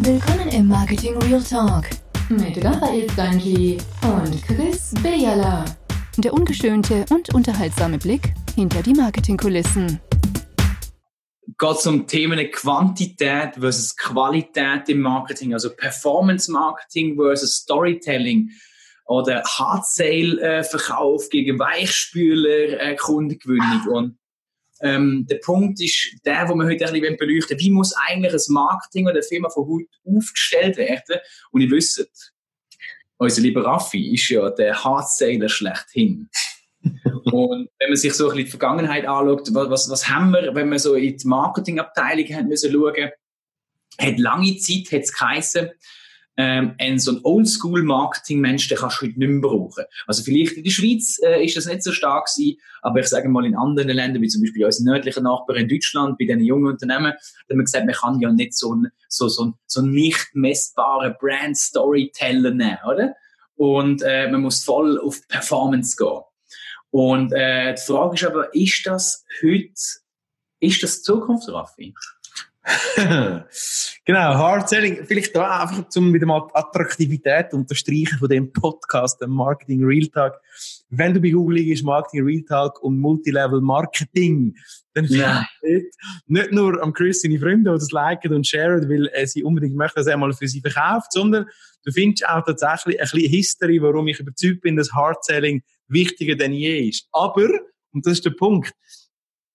Willkommen im Marketing Real Talk mit Raphael Stanji und Chris Bejala. Der ungeschönte und unterhaltsame Blick hinter die Marketingkulissen. Geht um Themen Quantität versus Qualität im Marketing, also Performance Marketing versus Storytelling oder Hard Sale äh, Verkauf gegen Weichspüler äh, Kundengewinnung und ähm, der Punkt ist der, wo wir heute ein bisschen beleuchten Wie muss eigentlich ein Marketing oder eine Firma von heute aufgestellt werden? Und ihr wisst, unser lieber Raffi ist ja der Hardsaler schlechthin. und wenn man sich so ein bisschen die Vergangenheit anschaut, was, was haben wir, wenn wir so in die Marketingabteilung haben müssen schauen, hat lange Zeit hat es geheißen, ähm, ein so ein Oldschool-Marketing-Mensch, den kannst du heute nicht mehr brauchen. Also vielleicht in der Schweiz äh, ist das nicht so stark gewesen, aber ich sage mal in anderen Ländern, wie zum Beispiel unseren nördlichen Nachbarn in Deutschland, bei diesen jungen Unternehmen, da haben wir gesagt, man kann ja nicht so ein so, so, so nicht messbaren Brand-Storyteller nehmen, oder? Und äh, man muss voll auf Performance gehen. Und äh, die Frage ist aber, ist das heute, ist das Zukunft, Raffi? genau, Hard Selling. Vielleicht da einfach, um wieder mal die Attraktivität unterstreichen von dem Podcast, dem Marketing Real Talk. Wenn du bei Google liegst, Marketing Real Talk und Multilevel Marketing, dann ja. nicht nur am Chris seine Freunde, die das liken und sharen, weil äh, sie unbedingt möchten, dass er mal für sie verkauft, sondern du findest auch tatsächlich ein bisschen History, warum ich überzeugt bin, dass Hard Selling wichtiger denn je ist. Aber, und das ist der Punkt,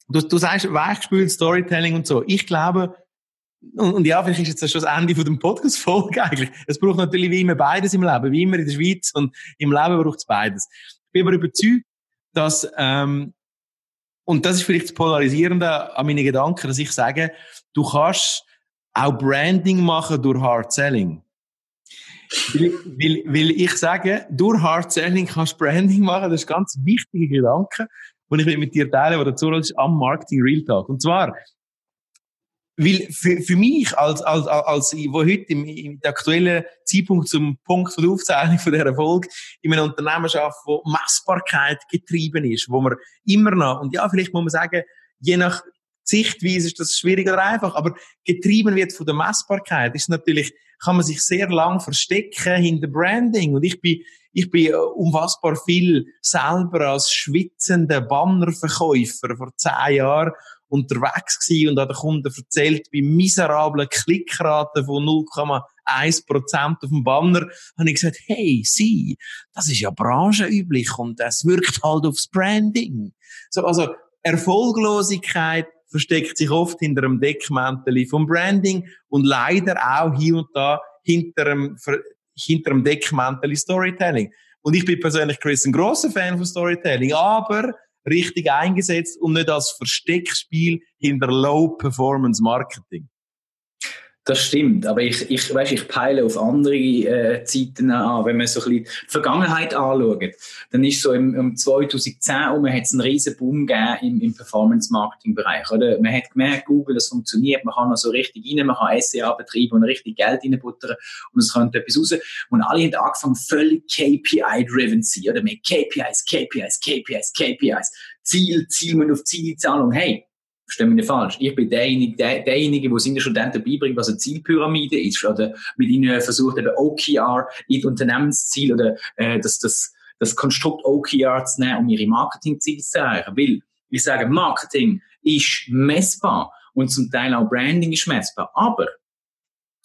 du, du sagst weichgespült Storytelling und so. Ich glaube, und, ja, vielleicht ist jetzt das schon das Ende von dem Podcast-Folge eigentlich. Es braucht natürlich wie immer beides im Leben, wie immer in der Schweiz und im Leben braucht es beides. Ich bin aber überzeugt, dass, ähm, und das ist vielleicht das Polarisierende an meinen Gedanken, dass ich sage, du kannst auch Branding machen durch Hard Selling. weil, weil, weil ich sage, durch Hard Selling kannst du Branding machen, das ist ein ganz wichtiger Gedanke, den ich mit dir teile, der dazu ist, am Marketing Real Talk. Und zwar, weil für, für mich, als, als, als, wo heute im, im aktuellen Zeitpunkt zum Punkt der Aufzeichnung von dieser Erfolg in einem Unternehmen schafft, wo Messbarkeit getrieben ist, wo man immer noch, und ja, vielleicht muss man sagen, je nach Sichtweise ist das schwierig oder einfach, aber getrieben wird von der Messbarkeit, ist natürlich, kann man sich sehr lang verstecken hinter Branding. Und ich bin, ich bin unfassbar viel selber als schwitzender Bannerverkäufer vor zehn Jahren unterwegs gewesen und hat der Kunde erzählt, bei miserablen Klickraten von 0,1% auf dem Banner, habe ich gesagt, hey, Sie, das ist ja branchenüblich und das wirkt halt aufs Branding. So, also, Erfolglosigkeit versteckt sich oft hinter einem Deckmantel vom Branding und leider auch hier und da hinter einem, hinter einem Deckmantel Storytelling. Und ich bin persönlich Chris ein grosser Fan von Storytelling, aber richtig eingesetzt und nicht als Versteckspiel hinter Low-Performance-Marketing. Das stimmt, aber ich, ich, weißt, ich peile auf andere äh, Zeiten an. Wenn man so ein bisschen die Vergangenheit anschaut, dann ist so im, im 2010 um, hat es einen riesen Boom gegeben im, im Performance-Marketing-Bereich. Oder? Man hat gemerkt, Google, das funktioniert, man kann noch so richtig rein, man kann SEA betreiben und richtig Geld reinbuttern und es kommt etwas raus. Und alle haben angefangen, völlig KPI-driven zu sein. Oder? Mit KPIs, KPIs, KPIs, KPIs, Ziel, Ziel, man auf Zielzahlung. Hey, verstehe mich nicht falsch. Ich bin derjenige, der, derjenige, der seinen Studenten beibringt, was eine Zielpyramide ist, oder mit ihnen versucht, eben OKR in die Unternehmensziel oder äh, das, das, das Konstrukt OKR zu nehmen, um ihre Marketingziele zu erreichen. Weil ich sage, Marketing ist messbar und zum Teil auch Branding ist messbar. Aber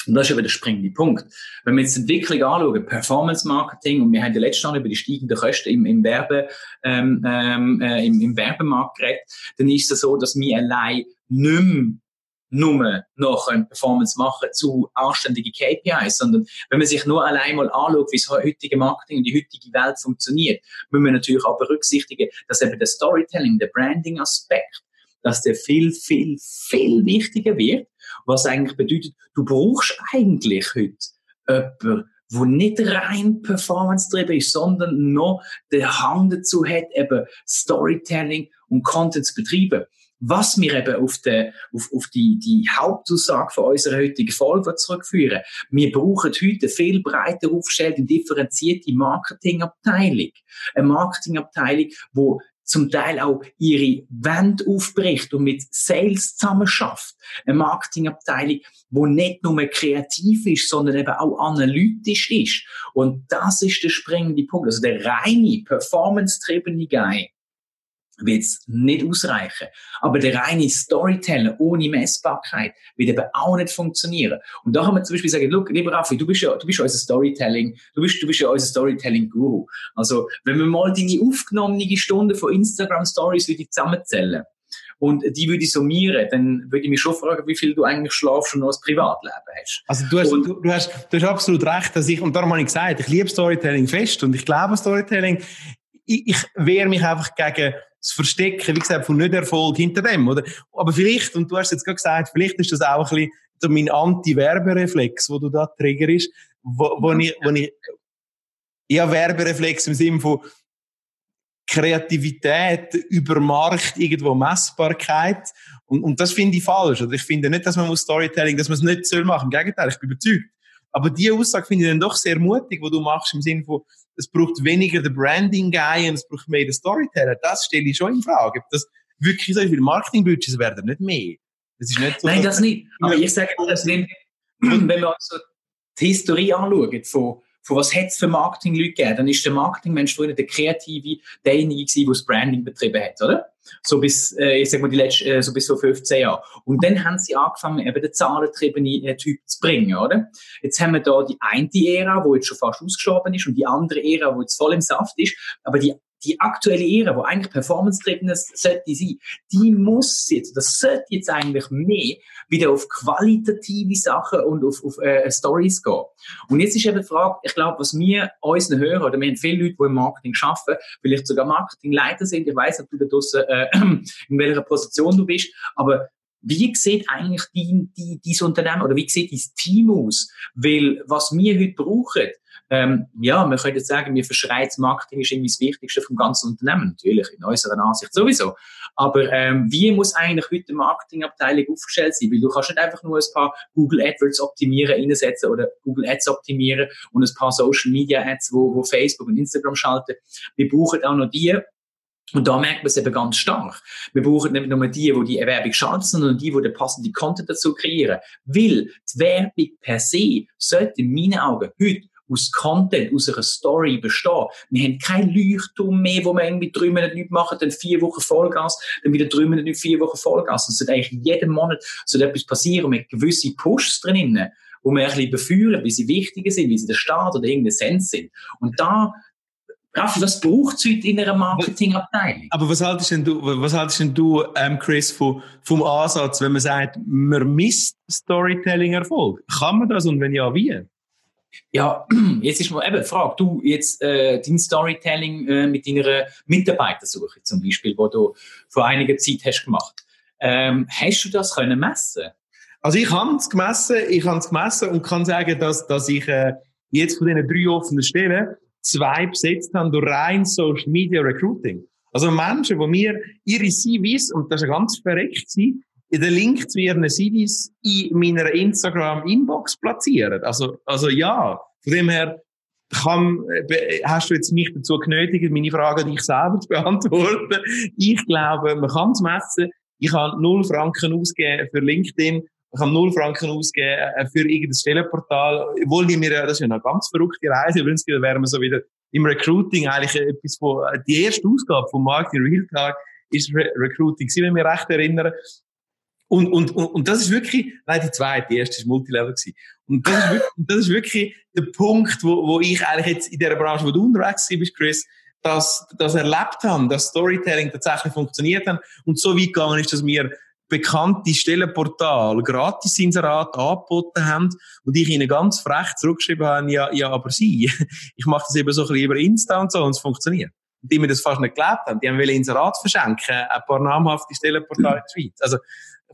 und das ist eben der springende Punkt. Wenn wir jetzt die Entwicklung anschauen, Performance Marketing, und wir haben ja letztes Jahr über die steigenden Kosten im, im, Werbe, ähm, ähm, äh, im, im Werbemarkt geredet, dann ist es so, dass wir allein nicht mehr nur noch eine Performance machen zu anständigen KPIs, sondern wenn man sich nur allein mal anschaut, wie das heutige Marketing und die heutige Welt funktioniert, müssen wir natürlich auch berücksichtigen, dass eben der Storytelling, der Branding-Aspekt, dass der viel, viel, viel wichtiger wird was eigentlich bedeutet, du brauchst eigentlich heute jemanden, wo nicht rein Performance-driven ist, sondern noch den Hang dazu hat, eben Storytelling und Content zu betreiben. Was wir eben auf, die, auf, auf die, die Hauptaussage von unserer heutigen Folge zurückführen. Wir brauchen heute viel breiter aufgestellte, differenzierte Marketingabteilung. Eine Marketingabteilung, wo zum Teil auch ihre Wand aufbricht und mit Sales zusammen schafft. Eine Marketingabteilung, wo nicht nur kreativ ist, sondern eben auch analytisch ist. Und das ist der springende Punkt. Also der reine, performance-triebene Guy, wird es nicht ausreichen. Aber der reine Storyteller ohne Messbarkeit wird eben auch nicht funktionieren. Und da kann man zum Beispiel sagen, look, lieber Raffi, du bist ja, du bist unser Storytelling, du bist, du bist ja unser Storytelling-Guru. Also, wenn wir mal deine aufgenommene Stunde von Instagram Stories würde zusammenzählen, und die würde ich summieren, dann würde ich mich schon fragen, wie viel du eigentlich schlafst und noch ein Privatleben hast. Also du hast, du, du, hast, du hast absolut recht, dass ich, und darum habe ich gesagt, ich liebe Storytelling fest und ich glaube Storytelling. Ich, ich wehre mich einfach gegen das Verstecken, wie gesagt, von Nicht-Erfolg hinter dem, oder? Aber vielleicht, und du hast jetzt gerade gesagt, vielleicht ist das auch ein bisschen mein Anti-Werbereflex, wo du da triggerst, wo, wo ich, wo ich, ja, Werbereflex im Sinne von Kreativität über Markt, irgendwo Messbarkeit. Und, und das finde ich falsch. Oder ich finde nicht, dass man muss Storytelling, dass man es nicht soll machen. Im Gegenteil, ich bin überzeugt. Aber die Aussage finde ich dann doch sehr mutig, wo du machst im Sinne von, es braucht weniger den Branding-Guy und es braucht mehr den Storyteller. Das stelle ich schon in Frage. Ob das wirklich so ist, weil Marketing-Budgets werden nicht mehr. Das ist nicht so Nein, das nicht. Aber ich sage, das nicht, wenn wir uns so die Historie anschauen von von was hat es für Marketing-Leute gegeben? Dann ist der Marketingmensch früher der Kreative, derjenige gewesen, der das Branding betrieben hat, oder? So bis, äh, ich sag mal, die letzten, äh, so bis so 15 Jahre. Und dann haben sie angefangen, eben den zahlentriebenen äh, Typ zu bringen, oder? Jetzt haben wir da die eine Ära, wo jetzt schon fast ausgestorben ist und die andere Ära, wo jetzt voll im Saft ist. Aber die die aktuelle Ära, wo eigentlich performance-getrieben sollte sein, die muss jetzt, das sollte jetzt eigentlich mehr wieder auf qualitative Sachen und auf, auf äh, Stories gehen. Und jetzt ist eben die Frage, ich glaube, was wir unseren hören, oder wir haben viele Leute, die im Marketing arbeiten, vielleicht sogar Marketingleiter sind, ich weiß nicht, ob du da draussen, äh, in welcher Position du bist, aber wie sieht eigentlich die, die, dieses Unternehmen oder wie sieht dieses Team aus? Weil was wir heute brauchen, ähm, ja, man könnte jetzt sagen, wir verschreit Marketing ist irgendwie das Wichtigste vom ganzen Unternehmen. Natürlich, in unserer Ansicht sowieso. Aber ähm, wie muss eigentlich heute die Marketingabteilung aufgestellt sein? Weil du kannst nicht einfach nur ein paar Google AdWords optimieren, einsetzen oder Google Ads optimieren und ein paar Social Media Ads, wo, wo Facebook und Instagram schalten. Wir brauchen auch noch die, und da merkt man es eben ganz stark. Wir brauchen nicht nur die, die die Werbung schalten, sondern die, die den passenden Content dazu kreieren. Weil die Werbung per se sollte in meinen Augen heute aus Content, aus einer Story bestehen. Wir haben kein Leuchtturm mehr, wo wir irgendwie drei Monate nichts machen, dann vier Wochen Vollgas, dann wieder drei Monate vier Wochen Vollgas. Es sollte eigentlich jeden Monat so etwas passieren mit gewissen Pushs drinnen, wo wir ein bisschen beführen, wie sie wichtiger sind, wie sie der Staat oder irgendein Sens sind. Und da Raffi, was braucht es heute in einer Marketingabteilung? Aber was haltest denn du, was haltest denn du ähm, Chris, vom, vom Ansatz, wenn man sagt, man misst Storytelling-Erfolg? Kann man das und wenn ja, wie? Ja, jetzt ist mal eben die Frage, du jetzt äh, dein Storytelling äh, mit deiner Mitarbeitersuche zum Beispiel, wo du vor einiger Zeit hast gemacht, ähm, hast du das können messen? Also ich habe es gemessen, ich habe es gemessen und kann sagen, dass, dass ich äh, jetzt von diesen drei offenen Stellen zwei besetzt habe durch rein Social Media Recruiting. Also Menschen, die mir ihre CVs, und das ist ganz verreckt sein, in den Link zu ihren CVs in meiner Instagram-Inbox platzieren. Also, also ja, von dem her kann, hast du jetzt mich dazu genötigt, meine Frage dich selber zu beantworten. Ich glaube, man kann es messen. Ich habe null Franken ausgeben für LinkedIn. Ich habe null Franken ausgeben äh, für irgendein Stellenportal. Obwohl die mir, das ist ja eine ganz verrückte Reise. Übrigens wären wir so wieder im Recruiting eigentlich etwas von, die erste Ausgabe vom Marketing Real Talk ist Re Recruiting, wenn ich mich recht erinnere. Und, und, und, und das ist wirklich, nein, die zweite, die erste ist Multilevel gewesen. Und das ist wirklich, das ist wirklich der Punkt, wo, wo ich eigentlich jetzt in der Branche, wo du unterwegs bist, Chris, dass, das erlebt haben, dass Storytelling tatsächlich funktioniert hat und so weit gegangen ist, dass wir bekannte Stellenportal gratis Inserat angeboten haben und ich ihnen ganz frech zurückgeschrieben habe, ja, ja, aber sie, ich mache das eben so ein bisschen über Insta und so und es funktioniert. Und die mir das fast nicht geglaubt haben, die haben wollen Inserat verschenken, ein paar namhafte Stellenportale in der Schweiz. Also,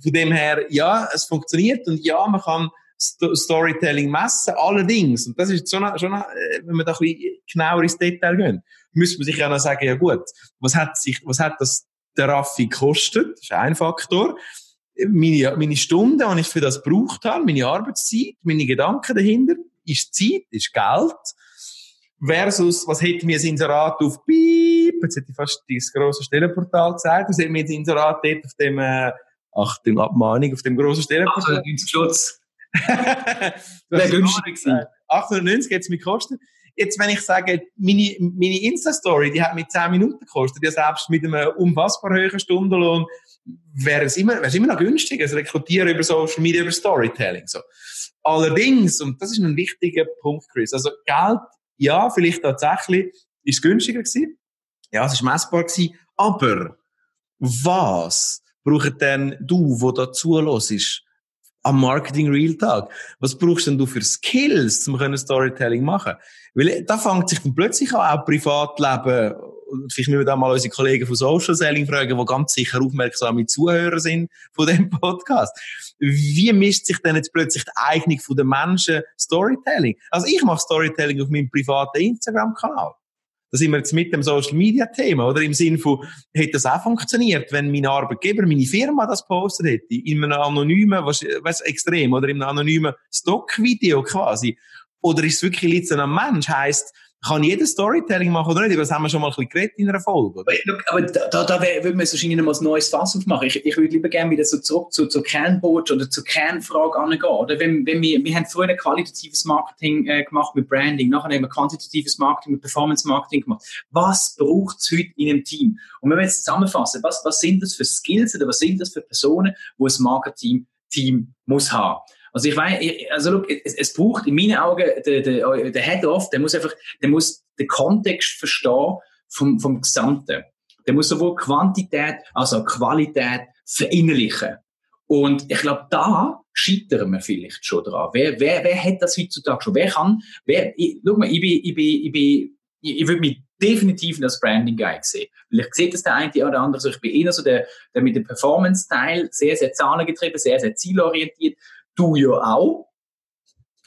von dem her, ja, es funktioniert und ja, man kann St Storytelling messen, allerdings, und das ist schon, schon äh, wenn man da ein bisschen genauer ins Detail gehen, müsste man sich ja noch sagen, ja gut, was hat sich, was hat das der Raffi gekostet? Das ist ein Faktor. Meine, meine Stunden, die ich für das gebraucht habe, meine Arbeitszeit, meine Gedanken dahinter, ist Zeit, ist Geld. versus, was hätte mir das Inserat auf Piep, jetzt hätte ich fast dieses grosse Stellenportal gesagt, was hätte mir das Inserat dort auf dem, äh, Achtung, Abmahnung, auf dem grossen Stellenportal. 98 Schutz. Wäre günstig gewesen. 890 hätte es mir gekostet. Jetzt, wenn ich sage, meine, meine Insta-Story, die hat mir 10 Minuten gekostet, ja selbst mit einem unfassbar hohen Stundenlohn, wäre es immer, wäre es immer noch günstig. Also rekrutieren über Social Media, über Storytelling, so. Allerdings, und das ist ein wichtiger Punkt, Chris, also Geld, ja, vielleicht tatsächlich, ist günstiger gewesen. Ja, es ist messbar gewesen. Aber, was braucht denn du, wo da zulässt, am Marketing Real Tag? Was brauchst denn du für Skills, um Storytelling machen? Weil da fängt sich dann plötzlich auch, auch Privatleben, vielleicht müssen wir da mal unsere Kollegen von Social Selling fragen, die ganz sicher aufmerksame Zuhörer sind von dem Podcast. Wie mischt sich denn jetzt plötzlich die Eignung der Menschen Storytelling? Also ich mache Storytelling auf meinem privaten Instagram-Kanal. Da sind wir jetzt mit dem Social Media Thema, oder? Im Sinne von, hätte das auch funktioniert, wenn mein Arbeitgeber, meine Firma das postet hätte, in einem anonymen, was, was extrem, oder in einem anonymen Stockvideo quasi. Oder ist es wirklich an einem Mensch? Heisst, kann jeder Storytelling machen oder nicht? Das haben wir schon mal ein bisschen geredet in einer Folge. Oder? Aber da, da, da würde man wahrscheinlich noch ein neues Fass aufmachen. Ich, ich würde lieber gerne wieder so zurück zu, zur Kernbotschaft oder zur Kernfrage angehen. Oder wenn, wenn wir, wir haben früher ein qualitatives Marketing äh, gemacht mit Branding, nachher haben wir quantitatives Marketing mit Performance Marketing gemacht. Was braucht es heute in einem Team? Und wenn wir jetzt zusammenfassen, was, was sind das für Skills oder was sind das für Personen, wo ein Marketing Team muss haben? Also ich weiß, also look, es, es braucht in meinen Augen der, der, der Head-Off, der muss einfach, der muss den Kontext verstehen vom, vom Gesamten. Der muss sowohl Quantität als auch Qualität verinnerlichen. Und ich glaube, da scheitern wir vielleicht schon dran. Wer, wer, wer hat das heutzutage schon? Wer kann, wer, ich, schau mal, ich bin, ich bin, ich bin, ich, ich würde mich definitiv als Branding Guy sehen. Vielleicht sieht das der eine oder andere so. Ich bin eher so der, der mit dem Performance-Teil sehr, sehr zahlengetrieben, sehr, sehr zielorientiert du ja auch.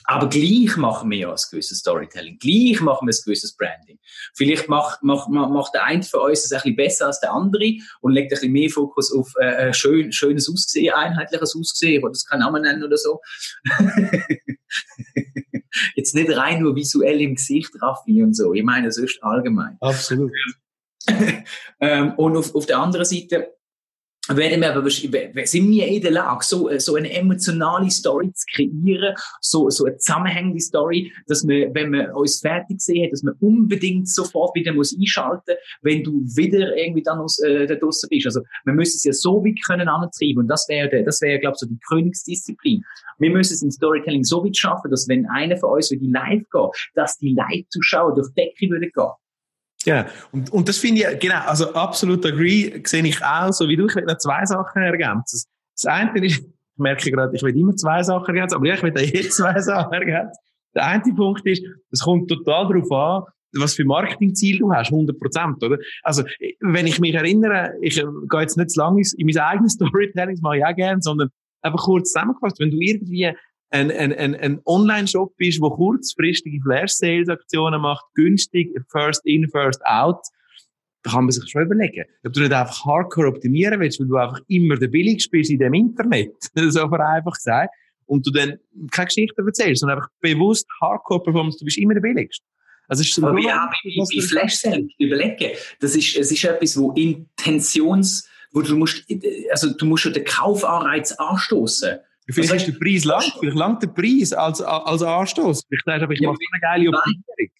Aber gleich machen wir ja ein gewisses Storytelling. Gleich machen wir ein gewisses Branding. Vielleicht macht, macht, macht der eine von uns das ein bisschen besser als der andere und legt ein bisschen mehr Fokus auf äh, schön, schönes Aussehen, einheitliches Aussehen, oder das kann Namen nennen oder so. Jetzt nicht rein nur visuell im Gesicht, Raffi und so. Ich meine, sonst allgemein. Absolut. ähm, und auf, auf der anderen Seite, werden wir aber, sind wir in der Lage, so, so eine emotionale Story zu kreieren, so, so eine zusammenhängende Story, dass wir, wenn wir uns fertig sehen, dass wir unbedingt sofort wieder muss einschalten, wenn du wieder irgendwie dann aus, äh, da draussen bist. Also, wir müssen es ja so weit können antreiben und das wäre, das wäre, glaube ich, so die Königsdisziplin. Wir müssen es im Storytelling so weit schaffen, dass wenn einer von uns würde live geht, dass die Live-Zuschauer durch Decke würde gehen. Ja, und, und das finde ich, genau, also absolut agree, sehe ich auch, so wie du, ich will noch zwei Sachen ergänzen. Das eine ist, ich merke gerade, ich will immer zwei Sachen ergänzen, aber ja, ich will da jetzt zwei Sachen ergänzen. Der eine Punkt ist, es kommt total darauf an, was für Marketingziel du hast, 100 Prozent, oder? Also, wenn ich mich erinnere, ich gehe jetzt nicht zu lange in mein eigenes Storytelling, das mache ich auch gerne, sondern einfach kurz zusammengefasst, wenn du irgendwie ein, ein, ein, ein Online-Shop ist, der kurzfristige Flash-Sales-Aktionen macht, günstig, first in, first out, da kann man sich schon überlegen, ob du nicht einfach hardcore optimieren willst, weil du einfach immer der billigste bist in dem Internet, so vereinfacht gesagt, und du dann keine Geschichte erzählst, sondern einfach bewusst Hardcore-Performance, du bist immer der billigste. Also ist Aber ja, bei, bei Flash Sales, überlegen, das ist, es ist etwas, wo Intentions, wo du musst, also du musst schon den Kaufanreiz anstoßen. Vielleicht ist der Preis lang, vielleicht langt der Preis als, als Anstoß. Vielleicht sagst du, aber ich ja, mache eine geile Optimierung.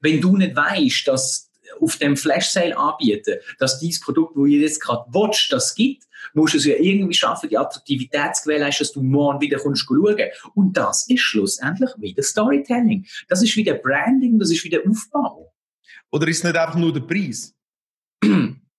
Wenn du nicht weißt, dass auf dem Flash Sale anbieten, dass dieses Produkt, wo ihr jetzt gerade watcht, das gibt, musst du es ja irgendwie schaffen, die Attraktivität zu gewährleisten, dass du morgen wieder kommst schauen. Und das ist schlussendlich wieder Storytelling. Das ist wieder Branding, das ist wieder Aufbau. Oder ist es nicht einfach nur der Preis?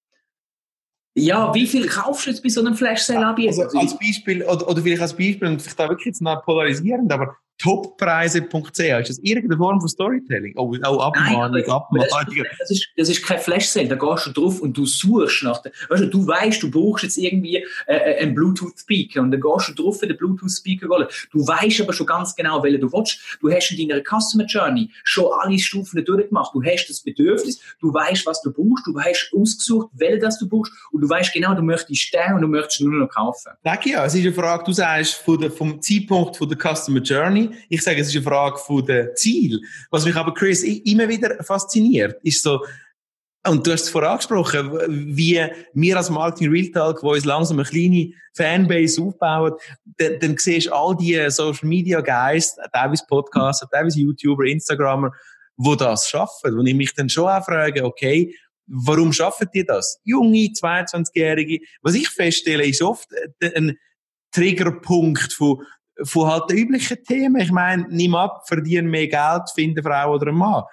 Ja, wie viel kaufst du jetzt bei so einem Flash-Sale-Anbieter? Also als Beispiel, oder, oder vielleicht als Beispiel, und vielleicht da wirklich jetzt noch polarisierend, aber toppreise.ch, ist das irgendeine Form von Storytelling? Oh, oh Abmahnung, Abmahnung. Das, ist, das ist kein Flash-Sale, da gehst du drauf und du suchst nach der, weißt du, du weißt, du brauchst jetzt irgendwie äh, äh einen Bluetooth-Speaker und dann gehst du drauf, den Bluetooth-Speaker holen. Du weißt aber schon ganz genau, welchen du willst. Du hast in deiner Customer Journey schon alle Stufen durchgemacht. Du hast das Bedürfnis, du weißt, was du brauchst, du weißt ausgesucht, welchen das du brauchst und du weißt genau, du möchtest den und du möchtest nur noch kaufen. Danke, ja. Es ist eine Frage, du sagst, vom Zeitpunkt von der Customer Journey, ich sage, es ist eine Frage von der Ziel. Was mich aber, Chris, immer wieder fasziniert, ist so, und du hast es vorher angesprochen, wie wir als Marketing Real Talk, wo uns langsam eine kleine Fanbase aufbauen, dann, dann siehst du all die Social Media Guys, teilweise Podcaster, teilweise YouTuber, Instagrammer, wo das schaffen. Und ich mich dann schon auch frage, okay, warum schaffen die das? Junge, 22-Jährige. Was ich feststelle, ist oft ein Triggerpunkt von, von halt den üblichen Themen. Ich meine, nimm ab, verdienen mehr Geld, finde Frau oder einen Mann.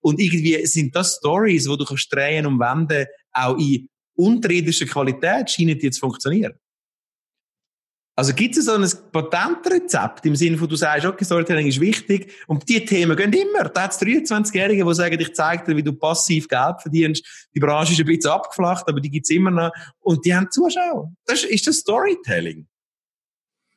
Und irgendwie sind das Stories, wo du kannst drehen und wenden, auch in unterirdischer Qualität scheinen die zu funktionieren. Also gibt es so ein Patentrezept im Sinne von, du sagst, okay, Storytelling ist wichtig und die Themen gehen immer. Da hat es 23-Jährige, die sagen, ich zeige dir, wie du passiv Geld verdienst. Die Branche ist ein bisschen abgeflacht, aber die gibt es immer noch. Und die haben Zuschauer. Das ist das Storytelling.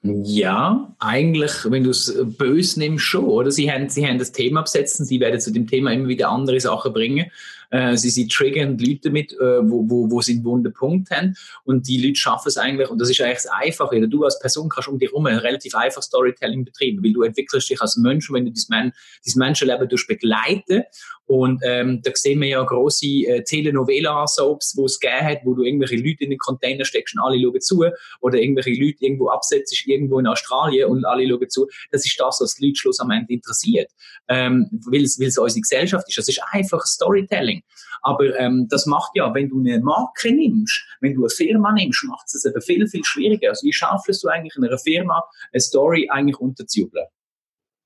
Ja, eigentlich, wenn du es böse nimmst, schon, oder? Sie haben, sie haben das Thema besetzt sie werden zu dem Thema immer wieder andere Sachen bringen. Äh, sie, sie triggern Leute damit, äh, wo, wo, wo sie einen wunden Punkt haben. Und die Leute schaffen es eigentlich, und das ist eigentlich das Einfache. Du als Person kannst um dich herum ein relativ einfach Storytelling betreiben, weil du entwickelst dich als Mensch, wenn du dein, dein Menschenleben begleiten. Und ähm, da sehen wir ja grosse äh, Telenovela-Soaps, wo es gegeben hat, wo du irgendwelche Leute in den Container steckst und alle schauen zu. Oder irgendwelche Leute irgendwo absetzt, irgendwo in Australien und alle schauen zu. Das ist das, was die Leute schlussendlich interessiert. Ähm, weil es unsere Gesellschaft ist. Das ist einfach Storytelling. Aber ähm, das macht ja, wenn du eine Marke nimmst, wenn du eine Firma nimmst, macht es eben viel, viel schwieriger. Also wie schaffst du eigentlich in einer Firma eine Story eigentlich unterzujubeln?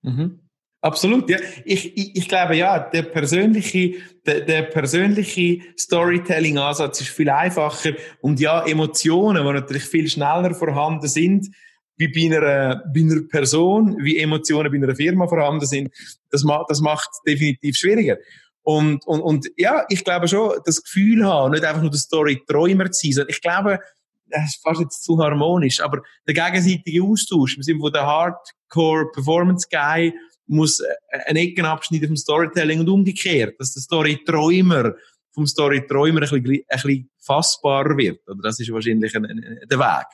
Mhm. Absolut, ja. Ich, ich, ich glaube ja, der persönliche, der, der persönliche Storytelling-Ansatz ist viel einfacher und ja, Emotionen, die natürlich viel schneller vorhanden sind, wie bei einer, bei einer Person, wie Emotionen bei einer Firma vorhanden sind, das, macht das macht definitiv schwieriger. Und, und, und ja, ich glaube schon, das Gefühl haben, nicht einfach nur der Story-Träumer zu sein, ich glaube, das ist fast jetzt zu harmonisch, aber der gegenseitige Austausch, wir sind von der Hardcore-Performance-Guy muss einen Eckenabschnitt vom Storytelling und umgekehrt, dass der Story-Träumer vom Story-Träumer ein bisschen, ein bisschen fassbarer wird. Oder das ist wahrscheinlich ein, ein, der Weg.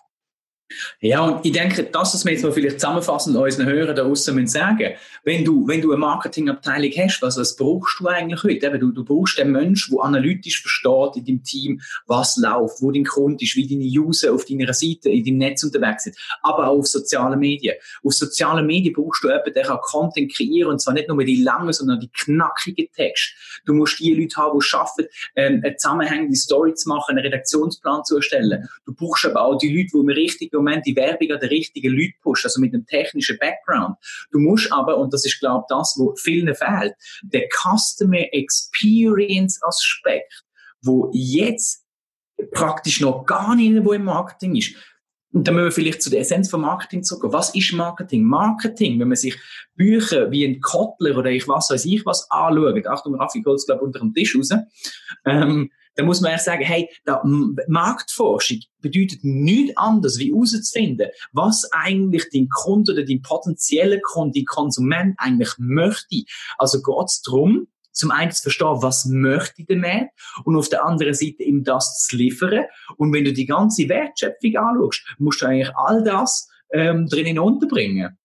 Ja, und ich denke, das, was wir jetzt mal vielleicht zusammenfassend unseren Hörern da müssen sagen, wenn du, wenn du eine Marketingabteilung hast, was, was brauchst du eigentlich heute? Eben, du, du brauchst einen Menschen, der analytisch versteht in deinem Team, was läuft, wo dein Kunde ist, wie deine User auf deiner Seite, in deinem Netz unterwegs sind, aber auch auf sozialen Medien. Auf sozialen Medien brauchst du jemanden, der kann Content kreieren, und zwar nicht nur die langen, sondern die knackigen Texte. Du musst die Leute haben, die schaffen, ähm, eine zusammenhängende Story zu machen, einen Redaktionsplan zu erstellen. Du brauchst aber auch die Leute, die im richtigen Moment die Werbung an den richtigen Leuten pushen, also mit einem technischen Background. Du musst aber, und das ist, glaube ich, das, wo vielen fehlt, der Customer Experience Aspekt, wo jetzt praktisch noch gar nicht wo im Marketing ist. Und dann müssen wir vielleicht zu der Essenz von Marketing zurückgehen. Was ist Marketing? Marketing, wenn man sich Bücher wie ein Kotler oder ich was weiß ich was anschaut, Achtung, Raffi Golds, glaube unter dem Tisch raus, ähm, dann muss man ehrlich sagen, hey, da, Marktforschung bedeutet nichts anderes, wie herauszufinden, was eigentlich dein Kunde oder dein potenzieller Kunde, dein Konsument eigentlich möchte. Also geht es darum, zum einen zu verstehen, was möchte der Markt und auf der anderen Seite ihm das zu liefern. Und wenn du die ganze Wertschöpfung anschaust, musst du eigentlich all das ähm, drinnen unterbringen.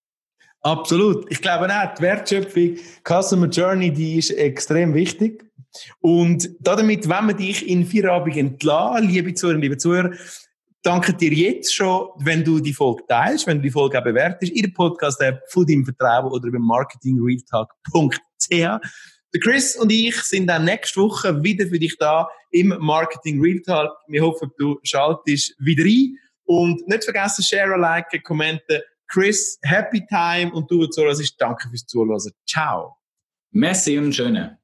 Absolut. Ich glaube auch, die Wertschöpfung, Customer Journey, die ist extrem wichtig. Und damit, wenn wir dich in Feierabend entlassen, liebe Zuhörer, liebe Zuhörer, danke dir jetzt schon, wenn du die Folge teilst, wenn du die Folge auch bewertest, in der Podcast-App von deinem Vertrauen oder über marketingrealtalk.ch. Der Chris und ich sind dann nächste Woche wieder für dich da im Marketing Real Talk. Wir hoffen, du schaltest wieder ein. Und nicht vergessen, share, liken, kommenten. Chris, happy time und du, Zoras, danke fürs Zuhören. Ciao. Merci und schöne.